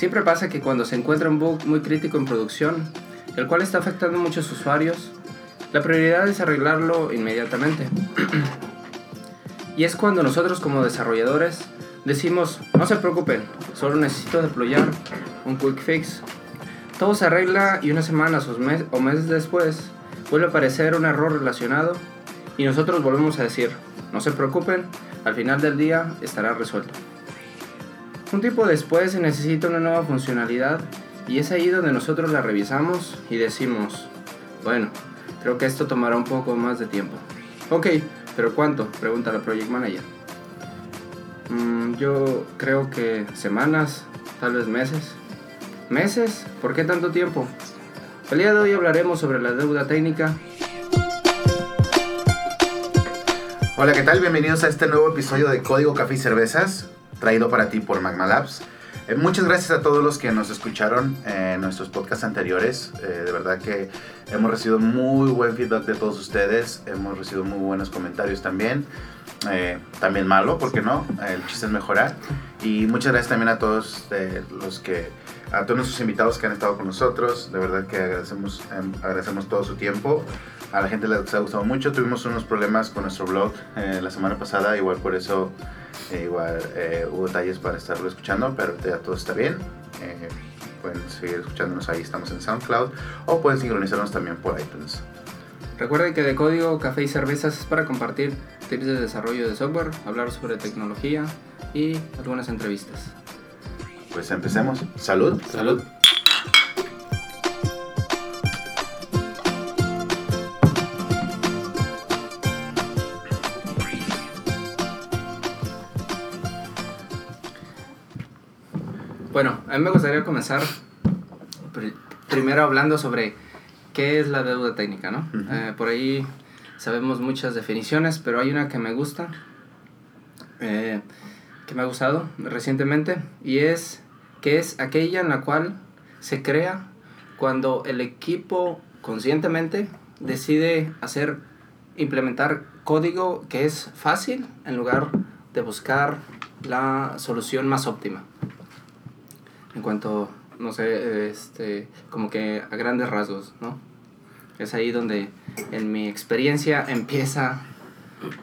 Siempre pasa que cuando se encuentra un bug muy crítico en producción, el cual está afectando a muchos usuarios, la prioridad es arreglarlo inmediatamente. y es cuando nosotros como desarrolladores decimos, no se preocupen, solo necesito deployar un quick fix. Todo se arregla y unas semanas o, meses después vuelve a aparecer un error relacionado y nosotros volvemos a decir, no se preocupen, al final del día estará resuelto. Un tiempo después se necesita una nueva funcionalidad y es ahí donde nosotros la revisamos y decimos, bueno, creo que esto tomará un poco más de tiempo. Ok, pero ¿cuánto? Pregunta la Project Manager. Mm, yo creo que semanas, tal vez meses. ¿Meses? ¿Por qué tanto tiempo? El día de hoy hablaremos sobre la deuda técnica. Hola, ¿qué tal? Bienvenidos a este nuevo episodio de Código Café y Cervezas, traído para ti por Magma Labs. Eh, muchas gracias a todos los que nos escucharon en nuestros podcasts anteriores. Eh, de verdad que hemos recibido muy buen feedback de todos ustedes. Hemos recibido muy buenos comentarios también. Eh, también malo, porque no? El chiste es mejorar. Y muchas gracias también a todos los que, a todos nuestros invitados que han estado con nosotros. De verdad que agradecemos, em, agradecemos todo su tiempo. A la gente les ha gustado mucho. Tuvimos unos problemas con nuestro blog la semana pasada, igual por eso eh, igual eh, hubo detalles para estarlo escuchando, pero ya todo está bien. Eh, pueden seguir escuchándonos ahí, estamos en SoundCloud o pueden sincronizarnos también por iTunes. Recuerden que de código Café y Cervezas es para compartir tips de desarrollo de software, hablar sobre tecnología y algunas entrevistas. Pues empecemos. Salud. Salud. Bueno, a mí me gustaría comenzar primero hablando sobre qué es la deuda técnica, ¿no? Eh, por ahí sabemos muchas definiciones, pero hay una que me gusta, eh, que me ha gustado recientemente, y es que es aquella en la cual se crea cuando el equipo conscientemente decide hacer, implementar código que es fácil en lugar de buscar la solución más óptima en cuanto, no sé, este, como que a grandes rasgos, ¿no? Es ahí donde en mi experiencia empieza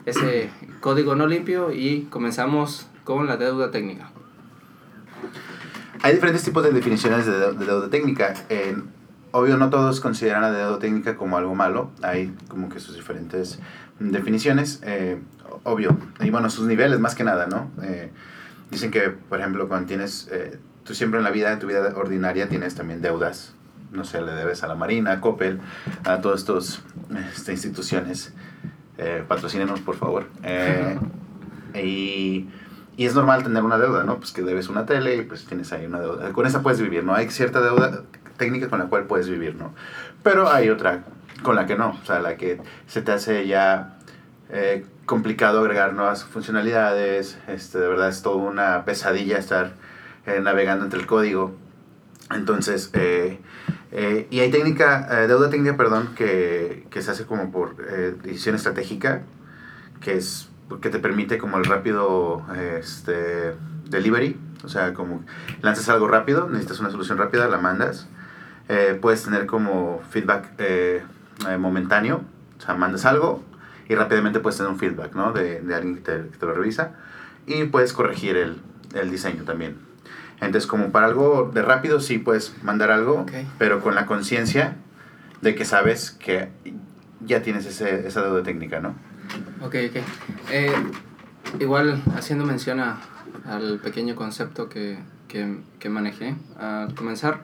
ese código no limpio y comenzamos con la deuda técnica. Hay diferentes tipos de definiciones de, deuda técnica. obvio, no todos consideran la deuda técnica como algo malo. Hay como que sus diferentes definiciones. Eh, obvio, y bueno, sus niveles más que nada, ¿no? Eh, dicen que, por ejemplo, cuando tienes eh, tú siempre en la vida, en tu vida ordinaria, tienes también deudas. No sé, le debes a la Marina, a Coppel, a todas estas este, instituciones. Eh, patrocínenos, por favor. Eh, y, y, es normal tener una deuda, ¿no? Pues que debes una tele y pues tienes ahí una deuda. Con esa puedes vivir, ¿no? Hay cierta deuda técnica con la cual puedes vivir, ¿no? Pero hay otra con la que no. O sea, la que se te hace ya eh, complicado agregar nuevas funcionalidades. Este, de verdad es toda una pesadilla estar eh, navegando entre el código. Entonces, eh, eh, y hay técnica, deuda técnica, perdón, que, que, se hace como por decisión estratégica, que es que te permite como el rápido este, delivery, o sea, como lanzas algo rápido, necesitas una solución rápida, la mandas. puedes tener como feedback momentáneo, o sea, mandas algo y rápidamente puedes tener un feedback, ¿no? De, de alguien que te, que te, lo revisa. Y puedes corregir el, el diseño también. Entonces, como para algo de rápido, sí puedes mandar algo, pero con la conciencia de que sabes que ya tienes ese, esa deuda técnica, ¿no? Ok, ok. Eh, igual, haciendo mención al pequeño concepto que, que, que, manejé al comenzar,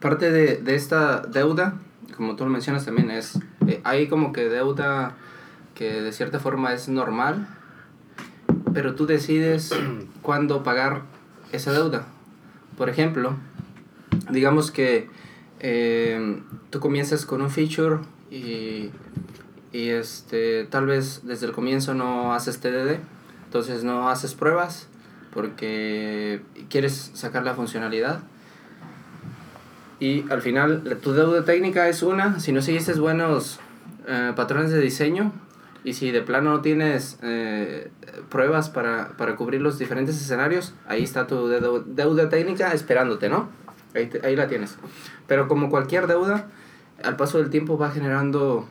parte de, de, esta deuda, como tú lo mencionas también, es, eh, hay como que deuda que de cierta forma es normal, pero tú decides cuándo pagar esa deuda. Por ejemplo, digamos que eh, tú comienzas con un feature y, y, este, tal vez desde el comienzo no haces TDD, entonces no haces pruebas porque quieres sacar la funcionalidad. Y al final tu deuda técnica es una, si no sigues buenos eh, patrones de diseño, Y si de plano no tienes eh, pruebas para, para, cubrir los diferentes escenarios, ahí está tu deuda, técnica esperándote, ¿no? Ahí, ahí la tienes. Pero como cualquier deuda, al paso del tiempo va generando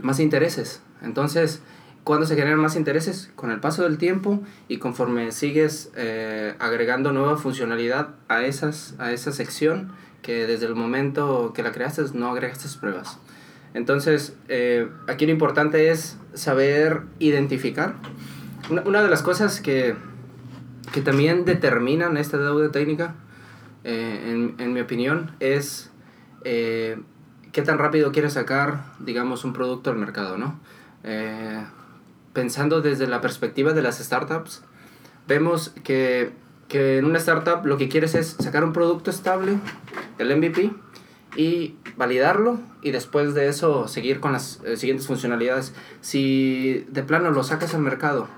más intereses. Entonces, ¿cuándo se generan más intereses? Con el paso del tiempo y conforme sigues eh, agregando nueva funcionalidad a, esas, a esa sección que desde el momento que la creaste no agregaste pruebas. Entonces, eh, aquí lo importante es saber identificar. Una, de las cosas que, que, también determinan esta deuda técnica, eh, en, en, mi opinión, es qué tan rápido quieres sacar, digamos, un producto al mercado, ¿no? Eh, pensando desde la perspectiva de las startups, vemos que, que, en una startup lo que quieres es sacar un producto estable, el MVP, y validarlo y después de eso seguir con las eh, siguientes funcionalidades. Si de plano lo sacas al mercado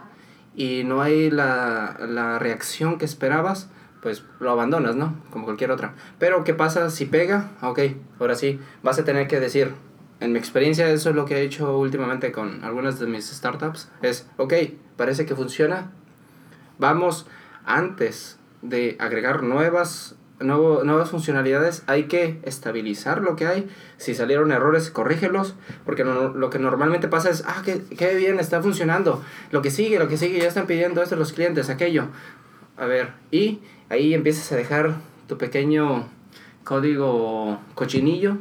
y no hay la, la reacción que esperabas, pues lo abandonas, ¿no? Como cualquier otra. Pero ¿qué pasa si pega? Ok, ahora sí, vas a tener que decir, en mi experiencia eso es lo que he hecho últimamente con algunas de mis startups, es, ok, parece que funciona, vamos, antes de agregar nuevas, nuevo, nuevas funcionalidades, hay que estabilizar lo que hay, si salieron errores, corrígelos, porque lo que normalmente pasa es, ah, qué, qué bien, está funcionando, lo que sigue, lo que sigue, ya están pidiendo esto los clientes, aquello. A ver, y ahí empiezas a dejar tu pequeño código cochinillo,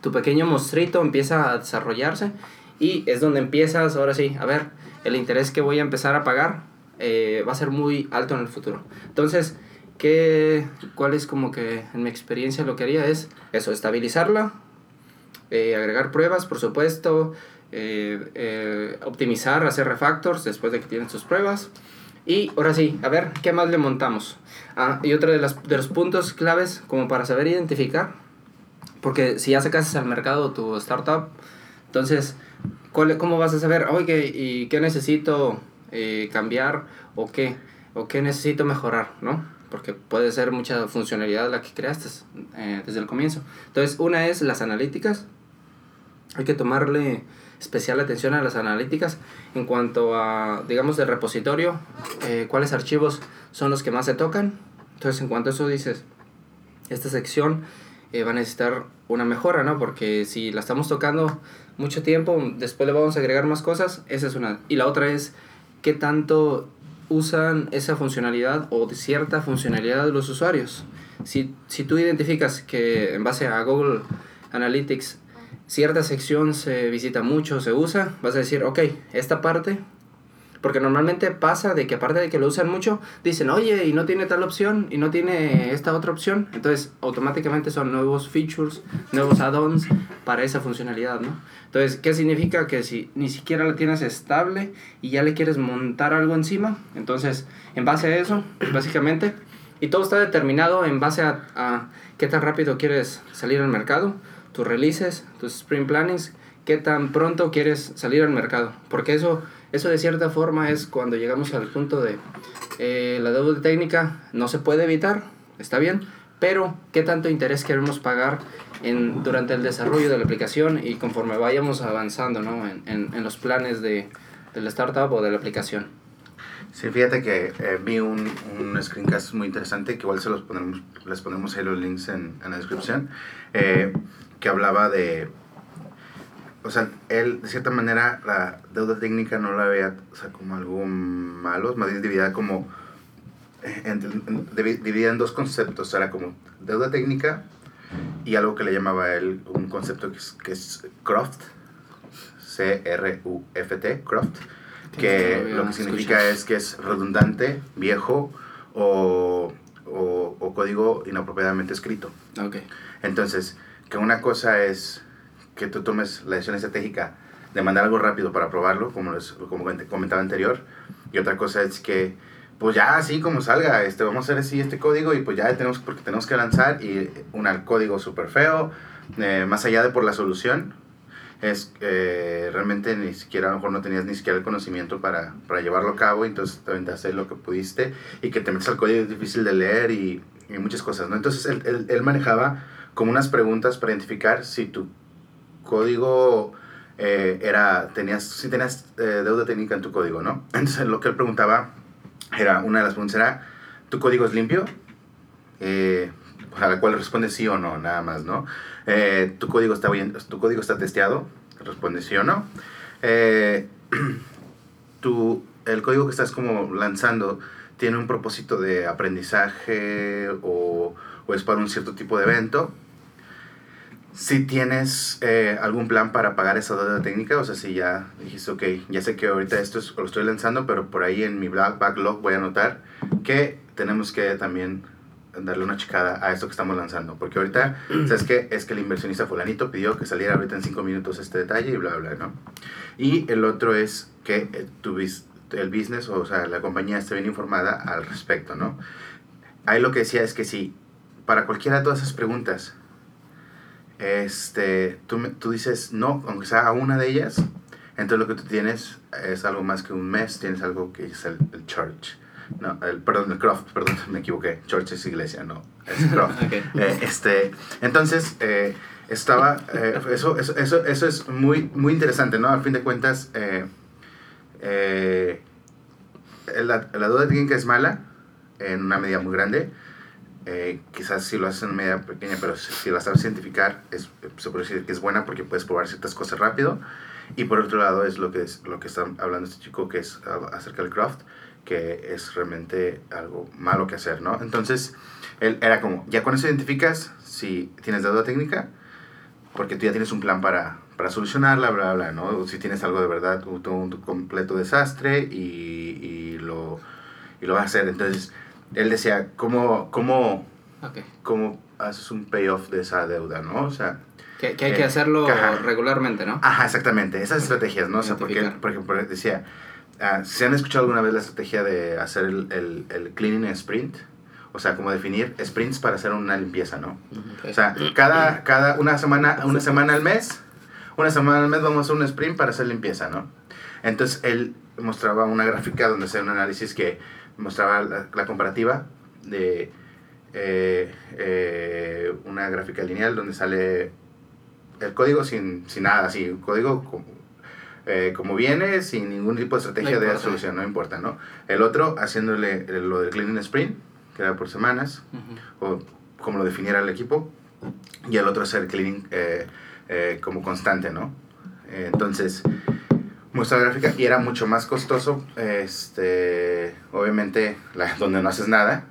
tu pequeño monstruito empieza a desarrollarse y es donde empiezas, ahora sí, a ver, el interés que voy a empezar a pagar eh, va a ser muy alto en el futuro. Entonces, ¿qué, ¿cuál es como que en mi experiencia lo que haría es eso, estabilizarla, eh, agregar pruebas, por supuesto, eh, optimizar, hacer refactors después de que tienes tus pruebas y ahora sí, a ver, ¿qué más le montamos? Ah, y otro de, las, de los puntos claves como para saber identificar, porque si ya sacas al mercado tu startup, entonces, ¿cuál, ¿cómo vas a saber, oye, ¿y qué necesito eh, cambiar o qué? ¿O qué necesito mejorar, no? Porque puede ser mucha funcionalidad la que creaste eh, desde el comienzo. Entonces, una es las analíticas. Hay que tomarle especial atención a las analíticas en cuanto a, digamos, del repositorio, eh, cuáles archivos son los que más se tocan. Entonces, en cuanto a eso dices, esta sección eh, va a necesitar una mejora, ¿no? Porque si la estamos tocando mucho tiempo, después le vamos a agregar más cosas, esa es una. Y la otra es qué tanto usan esa funcionalidad o cierta funcionalidad de los usuarios. Si, si tú identificas que en base a Google Analytics cierta sección se visita mucho, se usa, vas a decir, ok, esta parte, porque normalmente pasa de que aparte de que lo usan mucho, dicen, oye, y no tiene tal opción, y no tiene esta otra opción, entonces automáticamente son nuevos features, nuevos add-ons para esa funcionalidad, ¿no? Entonces, ¿qué significa? Que si ni siquiera la tienes estable y ya le quieres montar algo encima, entonces, en base a eso, básicamente, y todo está determinado en base a, a qué tan rápido quieres salir al mercado, tus releases, tus sprint plannings, qué tan pronto quieres salir al mercado. Porque eso, eso de cierta forma es cuando llegamos al punto de eh, la deuda técnica no se puede evitar, está bien, pero qué tanto interés queremos pagar en, durante el desarrollo de la aplicación y conforme vayamos avanzando ¿no? en, en, en los planes de, de la startup o de la aplicación. Sí, fíjate que eh, vi un, un screencast muy interesante, que igual se los ponemos, les ponemos ahí los links en, la descripción. Eh, que hablaba de, o sea, él de cierta manera la deuda técnica no la veía o sea, como algo malo, más bien dividida como, eh, en, dividida en dos conceptos, era como deuda técnica y algo que le llamaba él un concepto que es, que es Croft, C-R-U-F-T, Croft, que lo que significa es que es redundante, viejo o, o, o código inapropiadamente escrito. Okay. Entonces, que una cosa es que tú tomes la decisión estratégica de mandar algo rápido para probarlo, como, les, como comentaba anterior, y otra cosa es que, pues ya así como salga, este, vamos a hacer así este código y pues ya tenemos, porque tenemos que lanzar y un código súper feo, eh, más allá de por la solución, es eh, realmente ni siquiera, a lo mejor no tenías ni siquiera el conocimiento para, para llevarlo a cabo, entonces te hacer lo que pudiste y que te metes al código es difícil de leer y, y muchas cosas, ¿no? Entonces él, él, él manejaba como unas preguntas para identificar si tu código eh, era, tenías, si tenías eh, deuda técnica en tu código, ¿no? Entonces lo que él preguntaba era, una de las preguntas era, ¿tu código es limpio? Eh, a la cual responde sí o no, nada más, ¿no? ¿tu, código está bien, ¿Tu código está testeado? Responde sí o no. Tu, el código que estás como lanzando tiene un propósito de aprendizaje o es para un cierto tipo de evento. Si tienes eh, algún plan para pagar esa deuda técnica, o sea, si ya dijiste, ok, ya sé que ahorita esto es- lo estoy lanzando, pero por ahí en mi backlog voy a anotar que tenemos que también darle una checada a esto que estamos lanzando. Porque ahorita, ¿sabes qué? Es que el inversionista fulanito pidió que saliera ahorita en 5 minutos este detalle y bla, bla, ¿no? Y el otro es que eh, tu el business, o sea, la compañía esté bien informada al respecto, ¿no? Ahí lo que decía es que si para cualquiera de todas esas preguntas, este, tú, tú dices no, aunque sea a una de ellas, entonces lo que tú tienes es algo más que un mes, tienes algo que es el, el church. No, el, perdón, el croft, perdón, me equivoqué. Church es iglesia, no, es croft. Ok. Eh, este, entonces, eh, estaba, eh, eso, eso, eso, eso es muy, muy interesante, ¿no? Al fin de cuentas, eh, eh, la, la deuda técnica es mala en una medida muy grande. Eh, quizás si lo haces en medida pequeña, pero si, si la sabes identificar, es, se puede decir que es buena porque puedes probar ciertas cosas rápido. Y por otro lado es lo que, es, lo que está hablando este chico, que es ah, acerca del craft, que es realmente algo malo que hacer, ¿no? Entonces, él era como, ya con eso identificas si tienes deuda técnica, porque tú ya tienes un plan para, para solucionarla, bla, bla, ¿no? O si tienes algo de verdad, un, un completo desastre y, y, lo, y lo vas a hacer. Entonces, él decía, ¿cómo, cómo, Ok. cómo haces un payoff de esa deuda, ¿no? O sea, Que, que hay que Eh, hacerlo ajá. regularmente, ¿no? Ajá, exactamente, esas estrategias, ¿no? O sea, porque, por ejemplo, decía, ah, ¿se han escuchado alguna vez la estrategia de hacer el, el, el cleaning sprint? O sea, como definir sprints para hacer una limpieza, ¿no? O sea, cada, cada una semana, una semana al mes, una semana al mes vamos a hacer un sprint para hacer limpieza, ¿no? Entonces él mostraba una gráfica donde hacía un análisis que mostraba la, la comparativa de eh, eh, una gráfica lineal donde sale el código sin, sin nada, así, un código como, eh, como viene, sin ningún tipo de estrategia No de solución, no importa, ¿no? El otro haciéndole lo del cleaning sprint, que era por semanas, Ujú. o como lo definiera el equipo, y el otro hacer cleaning como constante, ¿no? Entonces, muestra gráfica y era mucho más costoso, este, obviamente, la, donde no haces nada,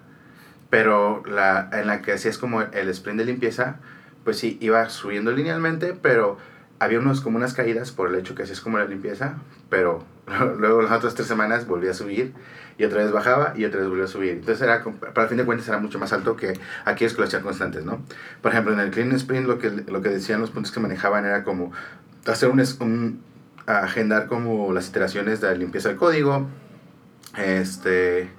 pero la, en la que hacías como el sprint de limpieza, pues sí, iba subiendo linealmente, pero había unos, como unas caídas por el hecho que hacías como la limpieza, pero luego las otras tres semanas volvía a subir y otra vez bajaba y otra vez volvía a subir. Entonces era, para fin de cuentas era mucho más alto que aquellos que lo hacían constantes, ¿no? Por ejemplo, en el Clean Sprint lo que, lo que decían los puntos que manejaban era como hacer un, es- un agendar como las iteraciones de la limpieza del código, este,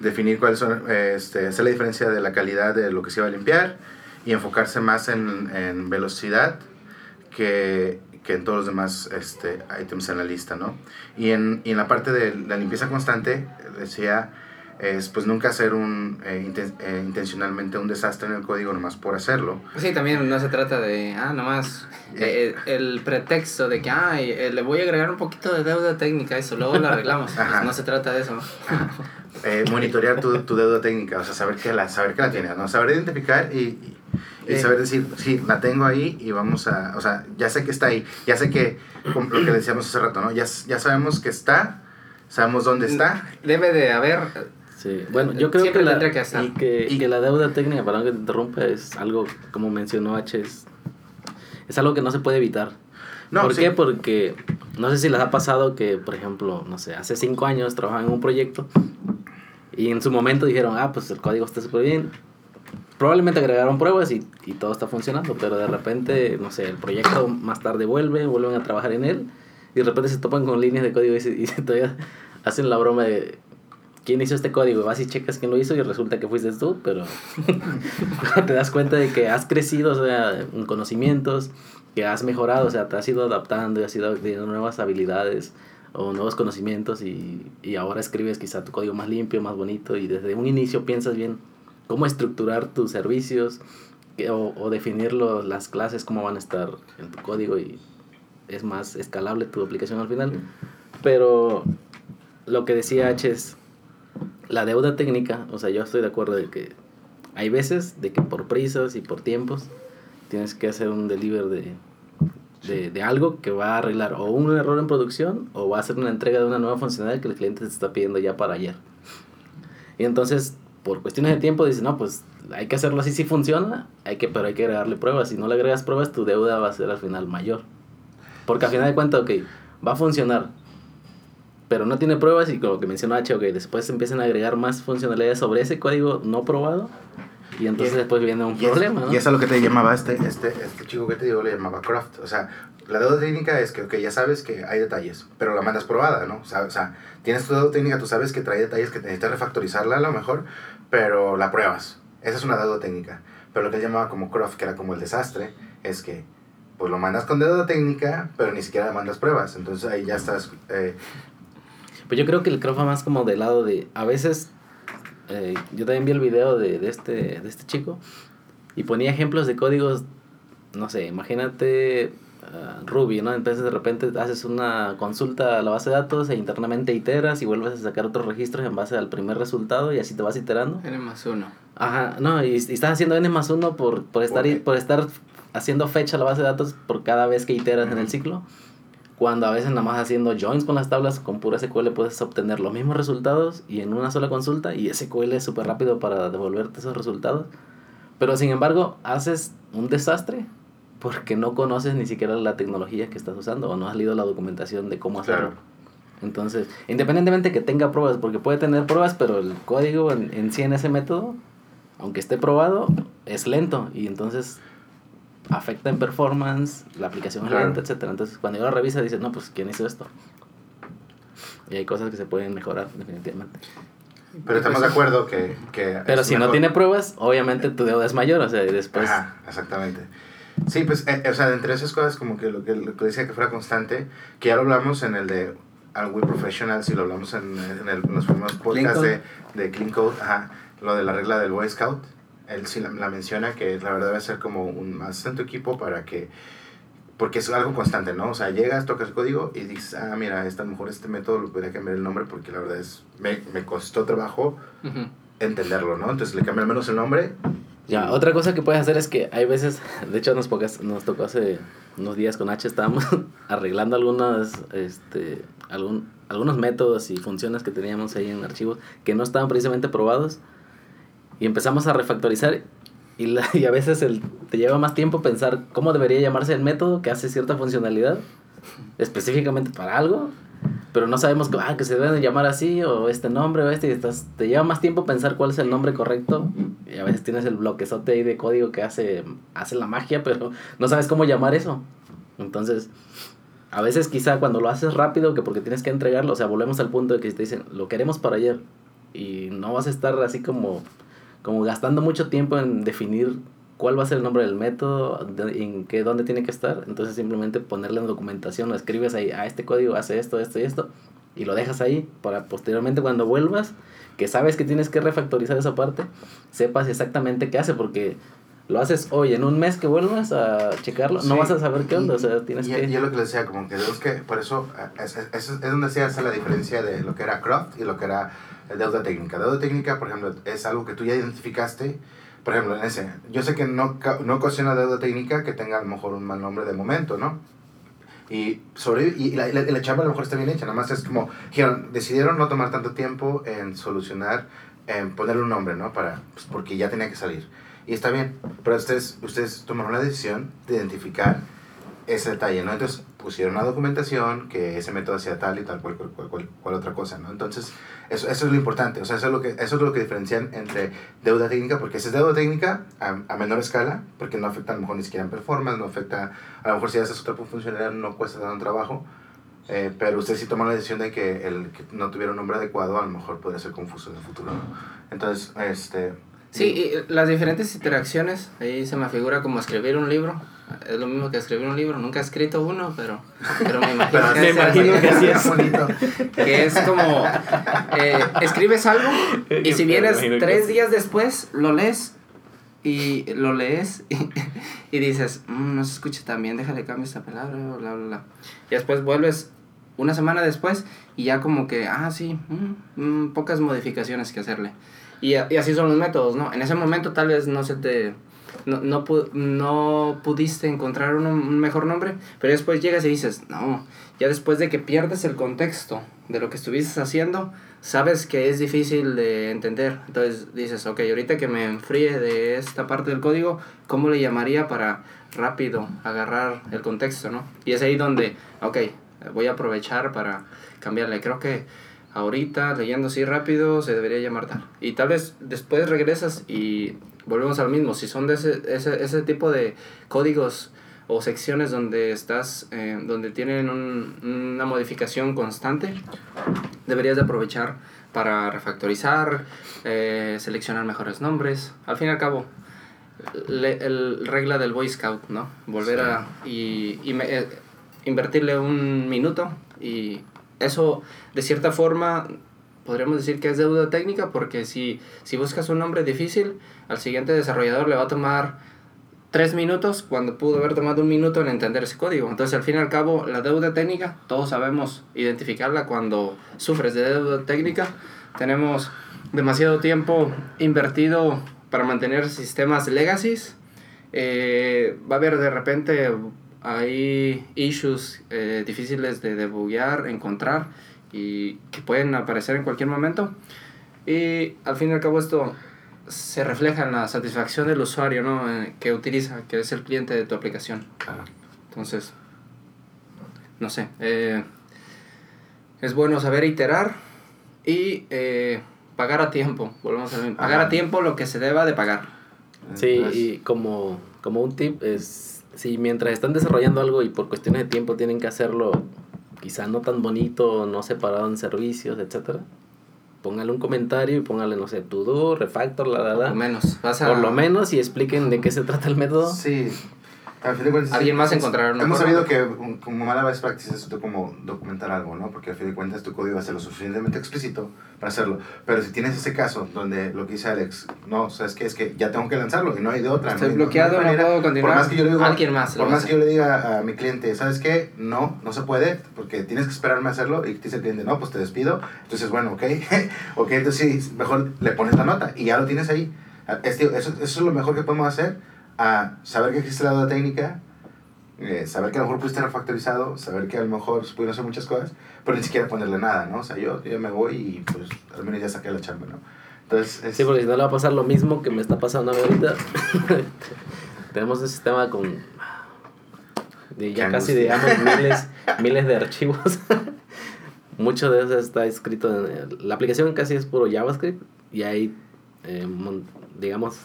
definir cuáles son, este, hacer la diferencia de la calidad de lo que se iba a limpiar y enfocarse más en, en velocidad que, que en todos los demás este, items en la lista, ¿no? Y en, y en la parte de la limpieza constante, decía, es pues nunca hacer un, eh, inten- eh, intencionalmente un desastre en el código nomás por hacerlo. Sí, también no se trata de, ah, nomás eh, el pretexto de que, ah, le voy a agregar un poquito de deuda técnica a eso, luego lo arreglamos. Pues no se trata de eso. Monitorear tu, tu deuda técnica, o sea, saber que la, saber que la tienes, ¿no? Saber identificar y, y, y saber decir, sí, la tengo ahí y vamos a, o sea, ya sé que está ahí, ya sé que, como lo que decíamos hace rato, ¿no? Ya, ya sabemos que está, sabemos dónde está, Debe de haber, Sí, bueno, yo creo Siempre que la, que y que, Y- que la deuda técnica, perdón que te interrumpa, es algo, como mencionó H, es, es algo que no se puede evitar. No, ¿Por sí. qué? Porque no sé si les ha pasado que, por ejemplo, no sé, hace cinco años trabajaban en un proyecto y en su momento dijeron, ah, pues el código está súper bien. Probablemente agregaron pruebas y, y todo está funcionando, pero de repente, no sé, el proyecto más tarde vuelve, vuelven a trabajar en él y de repente se topan con líneas de código y, se- y se todavía hacen la broma de quién hizo este código. Vas y checas quién lo hizo y resulta que fuiste tú, pero te das cuenta de que has crecido, o sea, en conocimientos, que has mejorado, o sea, te has ido adaptando y has ido adquiriendo nuevas habilidades o nuevos conocimientos y, y ahora escribes quizá tu código más limpio, más bonito y desde un inicio piensas bien cómo estructurar tus servicios que- o, o definir las clases, cómo van a estar en tu código y es más escalable tu aplicación al final. Pero lo que decía H es la deuda técnica, o sea, yo estoy de acuerdo de que hay veces de que por prisas y por tiempos tienes que hacer un deliver de, de, de algo que va a arreglar o un error en producción o va a hacer una entrega de una nueva funcionalidad que el cliente te está pidiendo ya para ayer. Y entonces, por cuestiones de tiempo, dices, no, pues hay que hacerlo así si funciona, hay que, pero hay que agregarle pruebas. Si no le agregas pruebas, tu deuda va a ser al final mayor. Porque al final de cuentas, ok, va a funcionar, pero no tiene pruebas y como que mencionó H, ok, después empiezan a agregar más funcionalidades sobre ese código no probado y entonces Y- después viene un Y es- problema, ¿no? Y eso es lo que te llamaba este, este, este chico que te digo, le llamaba Croft. O sea, la deuda técnica es que, ok, ya sabes que hay detalles, pero la mandas probada, ¿no? O sea, o sea, tienes tu deuda técnica, tú sabes que trae detalles que necesitas refactorizarla a lo mejor, pero la pruebas. Esa es una deuda técnica. Pero lo que él llamaba como Croft, que era como el desastre, es que pues lo mandas con deuda técnica, pero ni siquiera mandas pruebas. Entonces ahí ya estás... eh, Pues yo creo que el crowd va más como del lado de, a veces, eh, yo también vi el video de, de, este, de este chico y ponía ejemplos de códigos, no sé, imagínate ah, Ruby, ¿no? Entonces de repente haces una consulta a la base de datos e internamente iteras y vuelves a sacar otros registros en base al primer resultado y así te vas iterando. N más uno. Ajá, no, y, y estás haciendo n más uno por, por, estar, por estar haciendo fecha a la base de datos por cada vez que iteras en el ciclo. Cuando a veces nada más haciendo joins con las tablas, con pura SQL puedes obtener los mismos resultados y en una sola consulta y SQL es súper rápido para devolverte esos resultados. Pero sin embargo, haces un desastre porque no conoces ni siquiera la tecnología que estás usando o no has leído la documentación de cómo hacerlo. Claro. Entonces, independientemente que tenga pruebas, porque puede tener pruebas, pero el código en, en sí en ese método, aunque esté probado, es lento y entonces afecta en performance, la aplicación es Claro. lenta, etcétera. Entonces, cuando yo lo revisa, dices, no, pues, ¿quién hizo esto? Y hay cosas que se pueden mejorar, definitivamente. pero estamos de acuerdo que... que Pero es si no mejor. tiene pruebas, obviamente tu deuda es mayor, o sea, y después... Ajá, exactamente. Sí, pues, eh, o sea, entre esas cosas, como que lo que, lo que decía que fuera constante, que ya lo hablamos en el de Are We Professionals y lo hablamos en, en, el- en los primeros podcasts de, de Clean Code, ajá, lo de la regla del Boy Scout. Él sí la, la menciona que la verdad debe ser como un más en tu equipo para que. Porque es algo constante, ¿no? O sea, llegas, tocas el código y dices, ah, mira, esta, a lo mejor este método lo podría cambiar el nombre porque la verdad es. Me, me costó trabajo Ujú. entenderlo, ¿no? Entonces le cambio al menos el nombre. Ya, otra cosa que puedes hacer es que hay veces, de hecho nos, pocas, nos tocó hace unos días con H, estábamos arreglando algunas, este, algún, algunos métodos y funciones que teníamos ahí en archivos que no estaban precisamente probados y empezamos a refactorizar y, a veces te lleva más tiempo pensar cómo debería llamarse el método que hace cierta funcionalidad específicamente para algo pero no sabemos ah, que se deben de llamar así o este nombre o este y estás, te lleva más tiempo pensar cuál es el nombre correcto y a veces tienes el bloquezote ahí de código que hace, hace la magia pero no sabes cómo llamar eso. Entonces a veces quizá cuando lo haces rápido que porque tienes que entregarlo o sea volvemos al punto de que te dicen lo queremos para ayer y no vas a estar así como como gastando mucho tiempo en definir cuál va a ser el nombre del método, de- en qué, dónde tiene que estar. Entonces simplemente ponerle en documentación, lo escribes ahí, ah, este código hace esto, esto y esto, y lo dejas ahí para posteriormente cuando vuelvas, que sabes que tienes que refactorizar esa parte, sepas exactamente qué hace, porque lo haces hoy, en un mes que vuelvas a checarlo, no vas a saber qué y- onda, o sea, tienes y, que... y es lo que les decía, como que tenemos que, por eso, eh, es, es, es, es donde se hace la diferencia de lo que era Croft y lo que era deuda técnica. Deuda técnica, por ejemplo, es algo que tú ya identificaste. Por ejemplo, en ese, yo sé que no, no ocasiona deuda técnica que tenga a lo mejor un mal nombre de momento, ¿no? Y, sobre, y la, la, la chamba a lo mejor está bien hecha, nada más es como, decidieron no tomar tanto tiempo en solucionar, en ponerle un nombre, ¿no? Para, pues, porque ya tenía que salir. Y está bien, pero ustedes, ustedes tomaron la decisión de identificar ese detalle, ¿no? Entonces pusieron una documentación que ese método hacía tal y tal cual, cual, cual, cual- otra cosa, ¿no? Entonces, eso, eso es lo importante, o sea, eso es lo que, eso es lo que diferencian entre deuda técnica, porque esa es deuda técnica a, a menor escala, porque no afecta a lo mejor ni siquiera en performance, no afecta, a lo mejor si haces otra funcionalidad no cuesta tanto trabajo, eh, pero usted sí tomó la decisión de que el que no tuviera un nombre adecuado a lo mejor podría ser confuso en el futuro, ¿no? Entonces, este... Sí, y las diferentes interacciones, ahí se me figura como escribir un libro. Es lo mismo que escribir un libro. Nunca he escrito uno, pero, pero me imagino Pero que me imagino que así es. bonito. que es como eh, escribes algo y si vienes tres días después lo lees y lo lees y, y dices, "Mm, no se escucha tan bien, déjale cambio esta palabra, bla, bla, bla. Y después vuelves una semana después y ya como que, ah, sí, mm, mm, pocas modificaciones que hacerle. Y, y así son los métodos, ¿no? En ese momento tal vez no se te... No, no, no pudiste encontrar un mejor nombre, pero después llegas y dices, no, ya después de que pierdes el contexto de lo que estuviste haciendo, sabes que es difícil de entender. Entonces dices, ok, ahorita que me enfríe de esta parte del código, ¿cómo le llamaría para rápido agarrar el contexto, no? Y es ahí donde, ok, voy a aprovechar para cambiarle. Creo que ahorita, leyendo así rápido, se debería llamar tal. Y tal vez después regresas y volvemos al mismo. Si son de ese, ese, ese tipo de códigos o secciones donde estás, eh, donde tienen un- una modificación constante, deberías de aprovechar para refactorizar, eh, seleccionar mejores nombres. Al fin y al cabo, le- el regla del Boy Scout, ¿no? Volver Sí. a... y, y me- eh, invertirle un minuto y eso de cierta forma podríamos decir que es deuda técnica porque si, si buscas un nombre difícil al siguiente desarrollador le va a tomar tres minutos cuando pudo haber tomado un minuto en entender ese código. Entonces, al fin y al cabo, la deuda técnica, todos sabemos identificarla cuando sufres de deuda técnica. Tenemos demasiado tiempo invertido para mantener sistemas legacies. Eh, va a haber de repente hay issues eh, difíciles de debuguear, encontrar y que pueden aparecer en cualquier momento. Y al fin y al cabo esto se refleja en la satisfacción del usuario ¿no? Eh, que utiliza, que es el cliente de tu aplicación. Claro. Entonces, no sé, eh, es bueno saber iterar y eh, pagar a tiempo, volvemos a mismo, pagar Ajá. a tiempo lo que se deba de pagar. Sí, Entonces, y como, como un tip es, si mientras están desarrollando algo y por cuestiones de tiempo tienen que hacerlo quizá no tan bonito, no separado en servicios, etcétera, póngale un comentario y póngale, no sé, to do, refactor, la, la, Por la. lo menos, a... Por lo menos y expliquen de qué se trata el método. Sí. Al fin de cuentas, Alguien más encontrará una Hemos sabido que um, como mala best practice es tú como documentar algo, ¿no? Porque al fin de cuentas tu código va a ser lo suficientemente explícito para hacerlo. Pero si tienes ese caso donde lo que dice Alex, no, ¿sabes qué? Es que ya tengo que lanzarlo y no hay de otra. Estoy no bloqueado, no manera. puedo continuar. Por más que yo le diga, Alguien más por más que yo le diga a mi cliente, ¿sabes qué? No, no se puede porque tienes que esperarme a hacerlo y te dice el cliente, no, pues te despido. Entonces, bueno, ok, ok, entonces sí, mejor le pones la nota y ya lo tienes ahí. Este, eso, eso es lo mejor que podemos hacer, a saber que existe la duda técnica, eh, saber que a lo mejor pudiste refactorizado, saber que a lo mejor se pudieron hacer muchas cosas, pero ni siquiera ponerle nada, ¿no? O sea, yo, yo me voy y pues al menos ya saqué la chamba, ¿no? Entonces, es, Sí, porque si no le va a pasar lo mismo que me está pasando a mí ahorita. Tenemos un sistema con de ya casi, digamos, miles, miles de archivos. Mucho de eso está escrito en... La aplicación casi es puro JavaScript y hay, eh, digamos,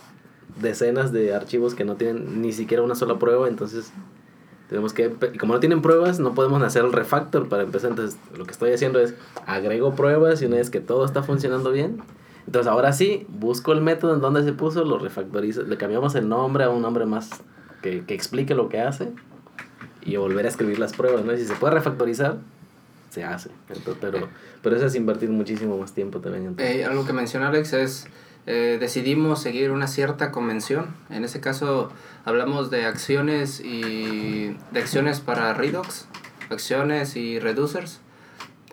decenas de archivos que no tienen ni siquiera una sola prueba, entonces tenemos que... Y como no tienen pruebas, no podemos hacer el refactor para empezar, entonces lo que estoy haciendo es agrego pruebas y una vez que todo está funcionando bien, entonces ahora sí, busco el método en donde se puso, lo refactorizo, le cambiamos el nombre a un nombre más que, que explique lo que hace y volver a escribir las pruebas, ¿no? Y si se puede refactorizar, se hace. Entonces, pero, pero eso es invertir muchísimo más tiempo también. Eh, algo que menciona Alex es, eh, decidimos seguir una cierta convención. En ese caso hablamos de acciones y de acciones para Redux, acciones y reducers.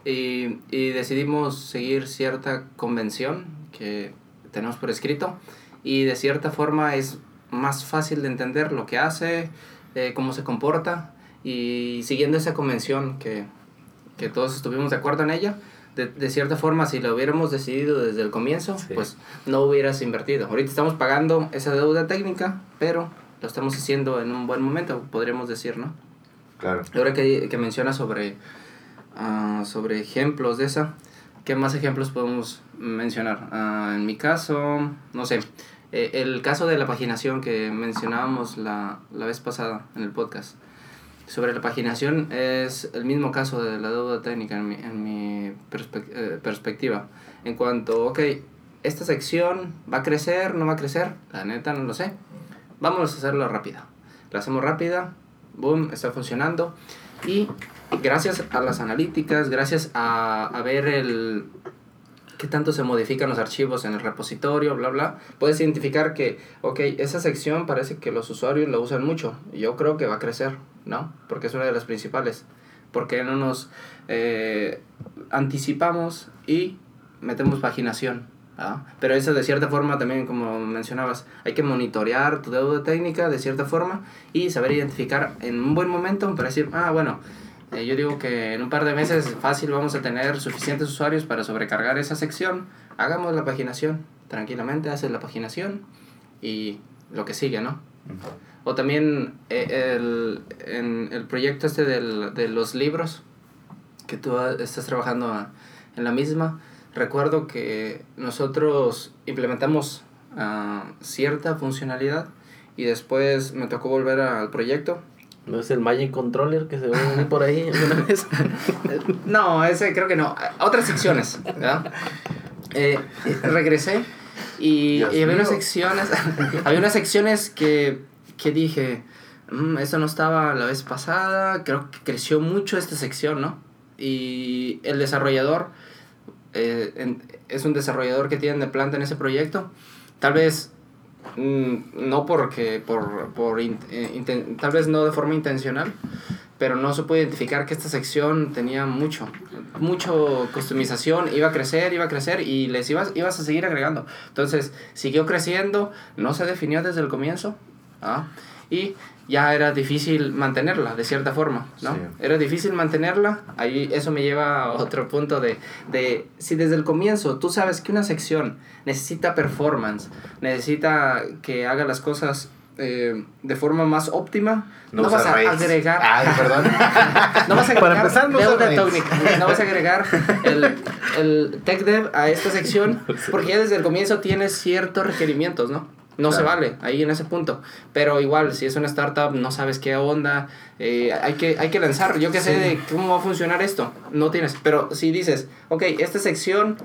Y, y decidimos seguir cierta convención que tenemos por escrito. Y de cierta forma es más fácil de entender lo que hace, eh, cómo se comporta. Y siguiendo esa convención que, que todos estuvimos de acuerdo en ella, de, de cierta forma, si lo hubiéramos decidido desde el comienzo, Sí. pues no hubieras invertido. Ahorita estamos pagando esa deuda técnica, pero lo estamos haciendo en un buen momento, podríamos decir, ¿no? claro. Ahora que, que mencionas sobre, ah, sobre ejemplos de esa, ¿qué más ejemplos podemos mencionar? Ah, en mi caso, no sé, eh, el caso de la paginación que mencionábamos la, la vez pasada en el podcast. Sobre la paginación es el mismo caso de la deuda técnica en mi, en mi eh, perspectiva. En cuanto, ok, esta sección va a crecer, no va a crecer, la neta no lo sé. Vamos a hacerlo rápida. La hacemos rápida, boom, está funcionando. Y gracias a las analíticas, gracias a, a ver el, qué tanto se modifican los archivos en el repositorio, bla, bla. Puedes identificar que, ok, esa sección parece que los usuarios la usan mucho. Yo creo que va a crecer, ¿no? Porque es una de las principales. Porque no nos eh, anticipamos y metemos paginación. ¿ah? Pero eso de cierta forma también, como mencionabas, hay que monitorear tu deuda técnica de cierta forma y saber identificar en un buen momento para decir, ah, bueno, eh, yo digo que en un par de meses fácil vamos a tener suficientes usuarios para sobrecargar esa sección. Hagamos la paginación, tranquilamente haces la paginación y lo que sigue, ¿no? O también eh, el, en el proyecto este del, de los libros, que tú estás trabajando en la misma, recuerdo que nosotros implementamos uh, cierta funcionalidad y después me tocó volver al proyecto. ¿No es el Magic Controller que se ve por ahí alguna vez? no, ese creo que no. Otras secciones, ¿verdad? Eh, regresé y, y había unas secciones, había unas secciones que, que dije, mmm, eso no estaba la vez pasada, creo que creció mucho esta sección, ¿no? Y el desarrollador eh, en, es un desarrollador que tienen de planta en ese proyecto. Tal vez mm, no porque, por, por eh, tal vez no de forma intencional, pero no se puede identificar que esta sección tenía mucho, mucho customización, iba a crecer, iba a crecer y les ibas, ibas a seguir agregando. Entonces, siguió creciendo, no se definió desde el comienzo, ¿ah? Y ya era difícil mantenerla de cierta forma, ¿no? Era difícil mantenerla, ahí eso me lleva a otro punto de, de si desde el comienzo tú sabes que una sección necesita performance, necesita que haga las cosas eh, de forma más óptima, no, no vas a agregar. Ay, perdón. no vas a agregar deuda técnica. No vas a agregar el, el tech dev a esta sección porque ya desde el comienzo tienes ciertos requerimientos, ¿no? No se vale ahí en ese punto. Pero igual, si es una startup, no sabes qué onda, eh, hay, que, hay que lanzar. Yo qué sé de cómo va a funcionar esto. No tienes. Pero si dices, ok, esta sección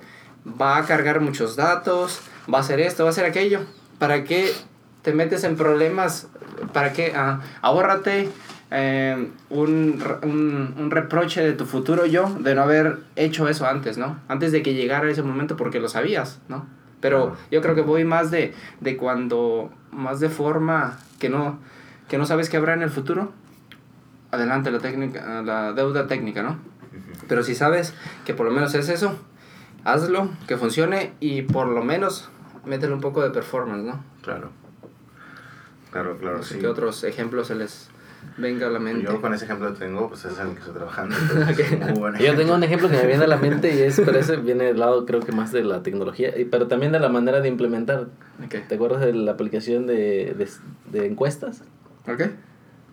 va a cargar muchos datos, va a hacer esto, va a hacer aquello. ¿Para qué te metes en problemas? ¿Para qué? Ah, ahórrate eh, un, un, un, reproche de tu futuro yo de no haber hecho eso antes, ¿no? Antes de que llegara ese momento porque lo sabías, ¿no? Pero yo creo que voy más de, de cuando, más de forma que no, que no sabes qué habrá en el futuro. Adelante la técnica, la deuda técnica, ¿no? Pero si sabes que por lo menos es eso, hazlo, que funcione y por lo menos métele un poco de performance, ¿no? Claro. Claro, claro, no sé sí. ¿Qué otros ejemplos se les venga a la mente. Yo con ese ejemplo tengo, pues es el que estoy trabajando. okay. Yo tengo un ejemplo que me viene a la mente y es, pero ese viene del lado creo que más de la tecnología, pero también de la manera de implementar. Okay. ¿Te acuerdas de la aplicación de, de, de encuestas? Ok.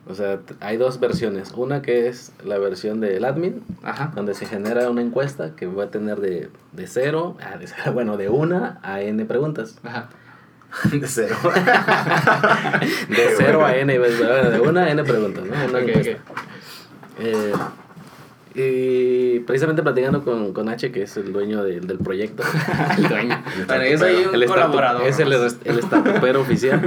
O sea, hay dos versiones. Una que es la versión del admin, Ajá. donde se genera una encuesta que va a tener de, de cero, ah, de, bueno, de una a n preguntas. Ajá. De cero. de cero a n, de una a n preguntas, ¿no? Una okay. Eh, y precisamente platicando con, con H, que es el dueño de, del proyecto. el dueño. Bueno, yo soy un el colaborador. Es el, el oficial.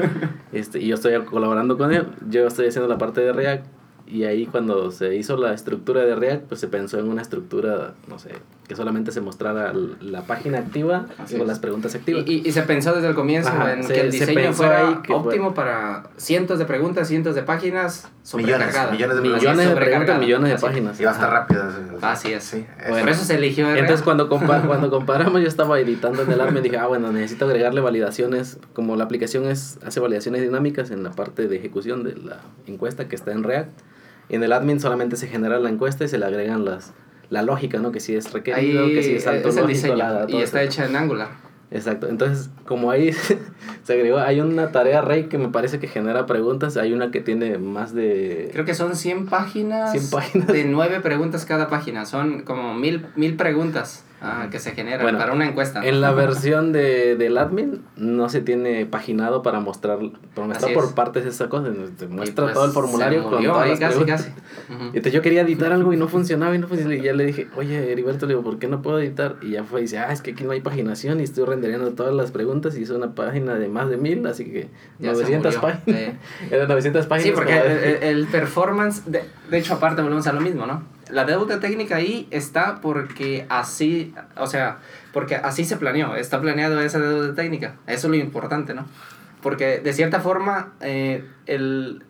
Este, y yo estoy colaborando con él. Yo estoy haciendo la parte de React. Y ahí cuando se hizo la estructura de React, pues se pensó en una estructura, no sé, que solamente se mostrara la página activa con las preguntas activas. Y, y, y, se pensó desde el comienzo Ajá, en se- que el se diseño fuera ahí que óptimo para cientos de preguntas, cientos de páginas sobrecargadas. millones de millones de preguntas, millones de Así. páginas. Y va a estar rápido. Así es. Sí, Bueno. Por eso se eligió R. Entonces cuando, compa cuando comparamos, yo estaba editando en el admin y dije, ah, bueno, necesito agregarle validaciones, como la aplicación es hace validaciones dinámicas en la parte de ejecución de la encuesta que está en React. En el admin solamente se genera la encuesta y se le agregan las la lógica, ¿no? Que si es requerido, Ahí que si es alto es el lógico, diseño la- y está hecha en Angular. Exacto. Entonces, como ahí se agregó, hay una tarea Rey que me parece que genera preguntas, hay una que tiene más de... Creo que son 100 páginas, 100 páginas. de 9 preguntas cada página. Son como mil, mil preguntas ah, que se generan Bueno, para una encuesta. En la versión de, del admin no se tiene paginado para mostrar, para mostrar por es. partes esa cosa. Te muestra pues, todo el formulario se con murió todas ahí las casi, preguntas. casi. Entonces yo quería editar algo y no funcionaba y no funcionaba. Y ya le dije, oye, Heriberto, le digo, ¿por qué no puedo editar? Y ya fue y dice, ah, es que aquí no hay paginación y estoy rendereando todas las preguntas y hizo una página de más de mil, así que Ya se 900 murió. páginas. Eh. Eran 900 páginas. Sí, porque el, el- el performance, de, de hecho aparte volvemos a lo mismo, ¿no? La deuda técnica ahí está porque así, o sea, porque así se planeó, está planeado esa deuda técnica. Eso es lo importante, ¿no? Porque de cierta forma, eh, el,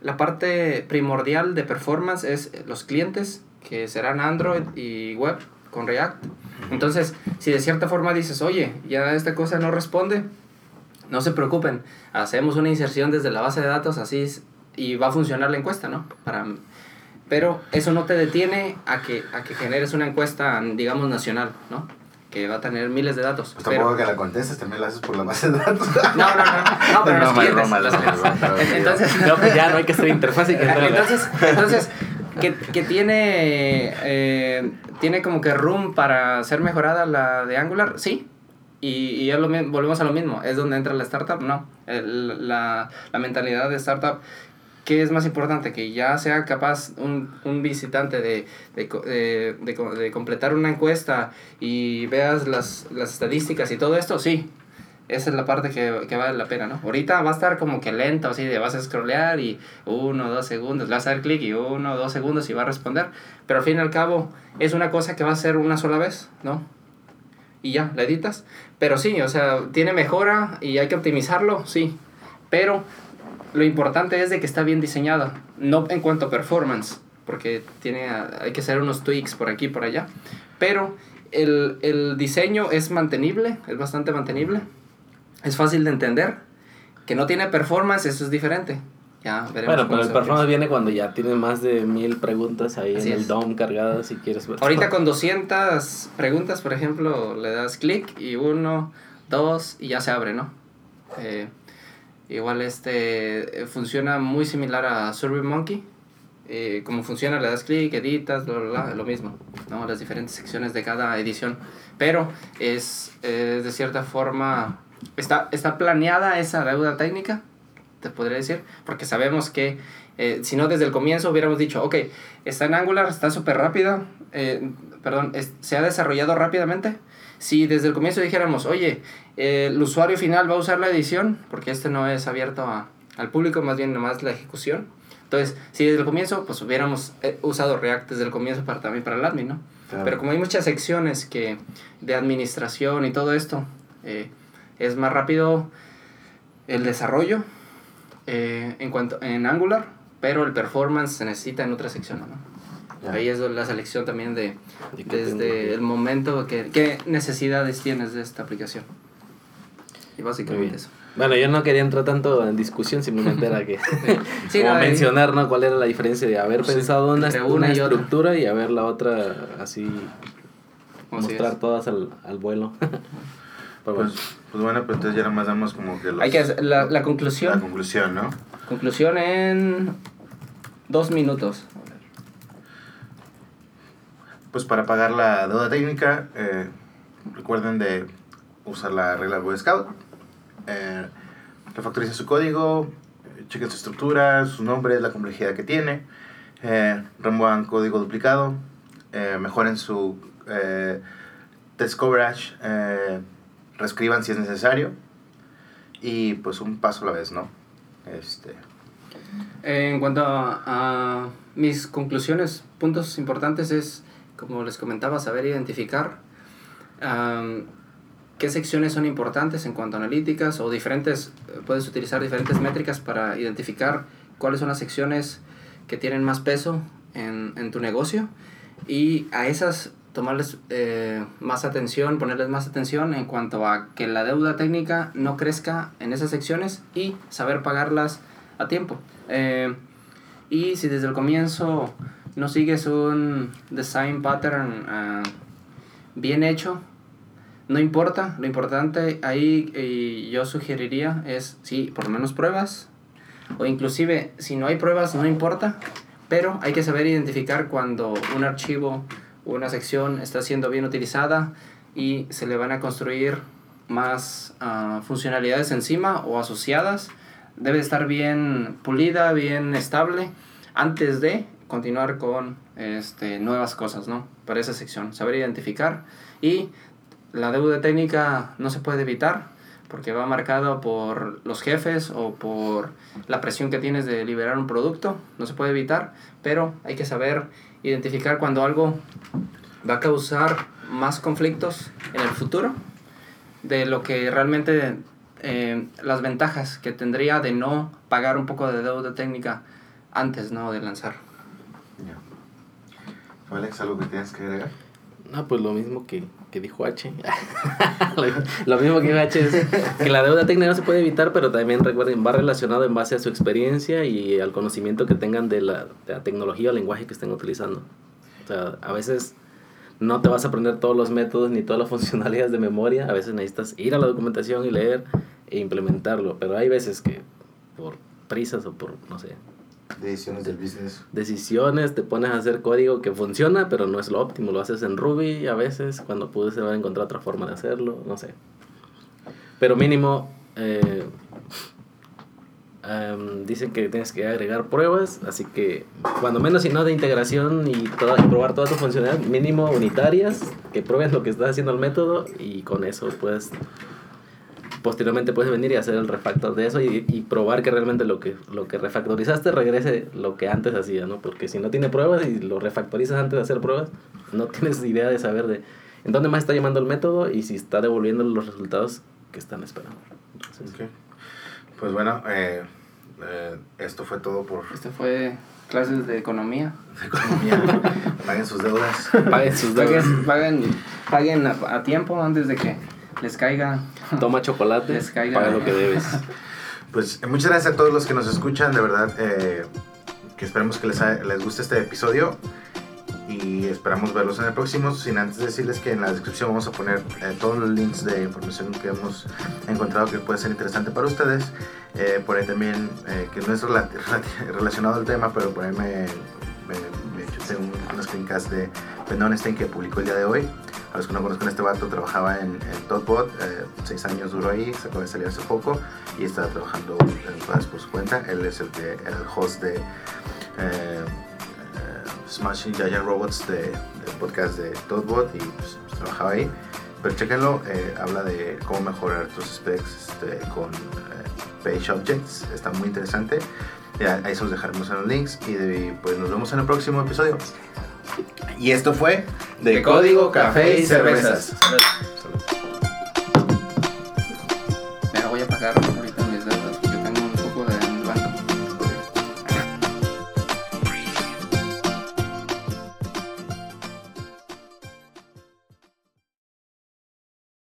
la parte primordial de performance es los clientes, que serán Android y web con React. Entonces, si de cierta forma dices, oye, ya esta cosa no responde, no se preocupen, hacemos una inserción desde la base de datos así y va a funcionar la encuesta, ¿no? Para, pero eso no te detiene a que, a que generes una encuesta, digamos, nacional, ¿no? que va a tener miles de datos. Pues tampoco que la contestes, también la haces por la base de datos. No, no, no, no, pero los clientes. Entonces, no, pues ya no hay que hacer interfaz y que Entonces, entonces que, que tiene, eh, tiene como que room para ser mejorada la de Angular, sí. Y, y ya lo, volvemos a lo mismo, es donde entra la startup, no. El, la, la mentalidad de startup ¿qué es más importante? Que ya sea capaz un, un visitante de, de, de, de, completar una encuesta y veas las, las, estadísticas y todo esto, sí. Esa es la parte que, que, vale la pena, ¿no? Ahorita va a estar como que lento, así de vas a scrollear y uno, dos segundos, le vas a dar clic y uno, dos segundos y va a responder. Pero al fin y al cabo es una cosa que va a ser una sola vez, ¿no? Y ya, la editas. Pero sí, o sea, tiene mejora y hay que optimizarlo, sí. Pero lo importante es de que está bien diseñada, no en cuanto a performance, porque tiene, hay que hacer unos tweaks por aquí y por allá, pero el, el diseño es mantenible, es bastante mantenible, es fácil de entender, que no tiene performance, eso es diferente. Ya, veremos bueno, pero el performance viene cuando ya tiene más de mil preguntas ahí en el DOM cargadas si quieres ver. Ahorita con 200 preguntas, por ejemplo, le das clic y uno, dos y ya se abre, ¿no? Eh, Igual este funciona muy similar a SurveyMonkey. Eh, como funciona, le das clic, editas, lo mismo, ¿no? Las diferentes secciones de cada edición. Pero es, de cierta forma, está, está planeada esa deuda técnica, te podría decir, porque sabemos que eh, si no desde el comienzo hubiéramos dicho, ok, está en Angular, está súper rápida, eh, perdón, se ha desarrollado rápidamente, si desde el comienzo dijéramos, oye, el usuario final va a usar la edición, porque este no es abierto a, al público, más bien nomás la ejecución. Entonces, si desde el comienzo, pues hubiéramos eh, usado React desde el comienzo para, también para el admin, ¿no? Pero como hay muchas secciones que de administración y todo esto, eh, es más rápido el desarrollo eh, en cuanto en Angular, pero el performance se necesita en otra sección, ¿no? Ahí es la selección también de, desde el momento que qué necesidades tienes de esta aplicación. Y básicamente eso. Bueno, yo no quería entrar tanto en discusión, simplemente era que como mencionar ¿no? cuál era la diferencia de haber pensado una, una, estructura y haber la otra así mostrar todas al, al vuelo. pues, pues, bueno, pues entonces ya nada más damos como que Hay que hacer la, la conclusión. La conclusión, ¿no? Conclusión en dos minutos. Pues para pagar la deuda técnica, eh, recuerden de usar la regla Boy Scout. Eh, su código, chequen su estructura, su nombre, la complejidad que tiene. Eh, remuevan código duplicado. Eh, mejoren su eh, test coverage. Eh, reescriban si es necesario. Y pues un paso a la vez, ¿no? Este. En cuanto a mis conclusiones, puntos importantes es como les comentaba, saber identificar qué secciones son importantes en cuanto a analíticas o diferentes, puedes utilizar diferentes métricas para identificar cuáles son las secciones que tienen más peso en, en tu negocio y a esas tomarles eh, más atención, ponerles más atención en cuanto a que la deuda técnica no crezca en esas secciones y saber pagarlas a tiempo. Eh, y si desde el comienzo no sigues un design pattern uh, bien hecho, no importa, lo importante ahí y yo sugeriría es, sí, por lo menos pruebas, o inclusive si no hay pruebas no importa, pero hay que saber identificar cuando un archivo o una sección está siendo bien utilizada y se le van a construir más uh, funcionalidades encima o asociadas. Debe estar bien pulida, bien estable antes de continuar con este, nuevas cosas, ¿no? Para esa sección, saber identificar y la deuda técnica no se puede evitar porque va marcado por los jefes o por la presión que tienes de liberar un producto, no se puede evitar, pero hay que saber identificar cuando algo va a causar más conflictos en el futuro de lo que realmente eh, las ventajas que tendría de no pagar un poco de deuda técnica antes ¿no? de lanzar. Alex, ¿algo que tienes que agregar? No, pues lo mismo que, que dijo H. lo mismo que dijo H es que la deuda técnica no se puede evitar, pero también recuerden, va relacionado en base a su experiencia y al conocimiento que tengan de la, de la tecnología o lenguaje que estén utilizando. O sea, a veces no te vas a aprender todos los métodos ni todas las funcionalidades de memoria. A veces necesitas ir a la documentación y leer e implementarlo. Pero hay veces que por prisas o por, no sé, Decisiones del business. decisiones, te pones a hacer código que funciona, pero no es lo óptimo. Lo haces en Ruby a veces, cuando pude se va a encontrar otra forma de hacerlo, no sé. Pero mínimo, eh, em, dicen que tienes que agregar pruebas, así que cuando menos si no de integración y, toda, probar todas tus funcionalidades, mínimo unitarias, que pruebes lo que está haciendo el método y con eso puedes posteriormente puedes venir y hacer el refactor de eso y, y, probar que realmente lo que, lo que refactorizaste regrese lo que antes hacía, ¿no? Porque si no tiene pruebas y lo refactorizas antes de hacer pruebas, no tienes idea de saber de en dónde más está llamando el método y si está devolviendo los resultados que están esperando. Entonces, Ok. Pues bueno, eh, eh, esto fue todo por Esto fue clases de economía. economía. Paguen sus deudas. Paguen sus deudas. Paguen, paguen, paguen a, a tiempo antes de que les caiga. Toma chocolate, Les caiga. paga lo que debes. Pues eh, muchas gracias a todos los que nos escuchan, de verdad, eh, que esperemos que les, ha- les guste este episodio y esperamos verlos en el próximo, sin antes decirles que en la descripción vamos a poner eh, todos los links de información que hemos encontrado que puede ser interesante para ustedes, eh, por ahí también, eh, que no es rela- rela- relacionado al tema, pero por ahí me, me, me chuté un, unas screencasts de Ben Onestein que publicó el día de hoy. A los que no conozcan este vato, trabajaba en, en Totbot, eh, seis años duró ahí, se acaba de salir hace poco y está trabajando en cosas por su cuenta. Él es el, que, el host de eh, eh, Smashing Giant Robots de, del podcast de Totbot y pues, pues, trabajaba ahí. Pero chéquenlo, eh, habla de cómo mejorar tus specs este, con eh, Page Objects, está muy interesante. Ya, ahí se los dejaremos en los links y de- pues nos vemos en el próximo episodio. Y esto fue De código, café y cervezas. Me la voy a pagar.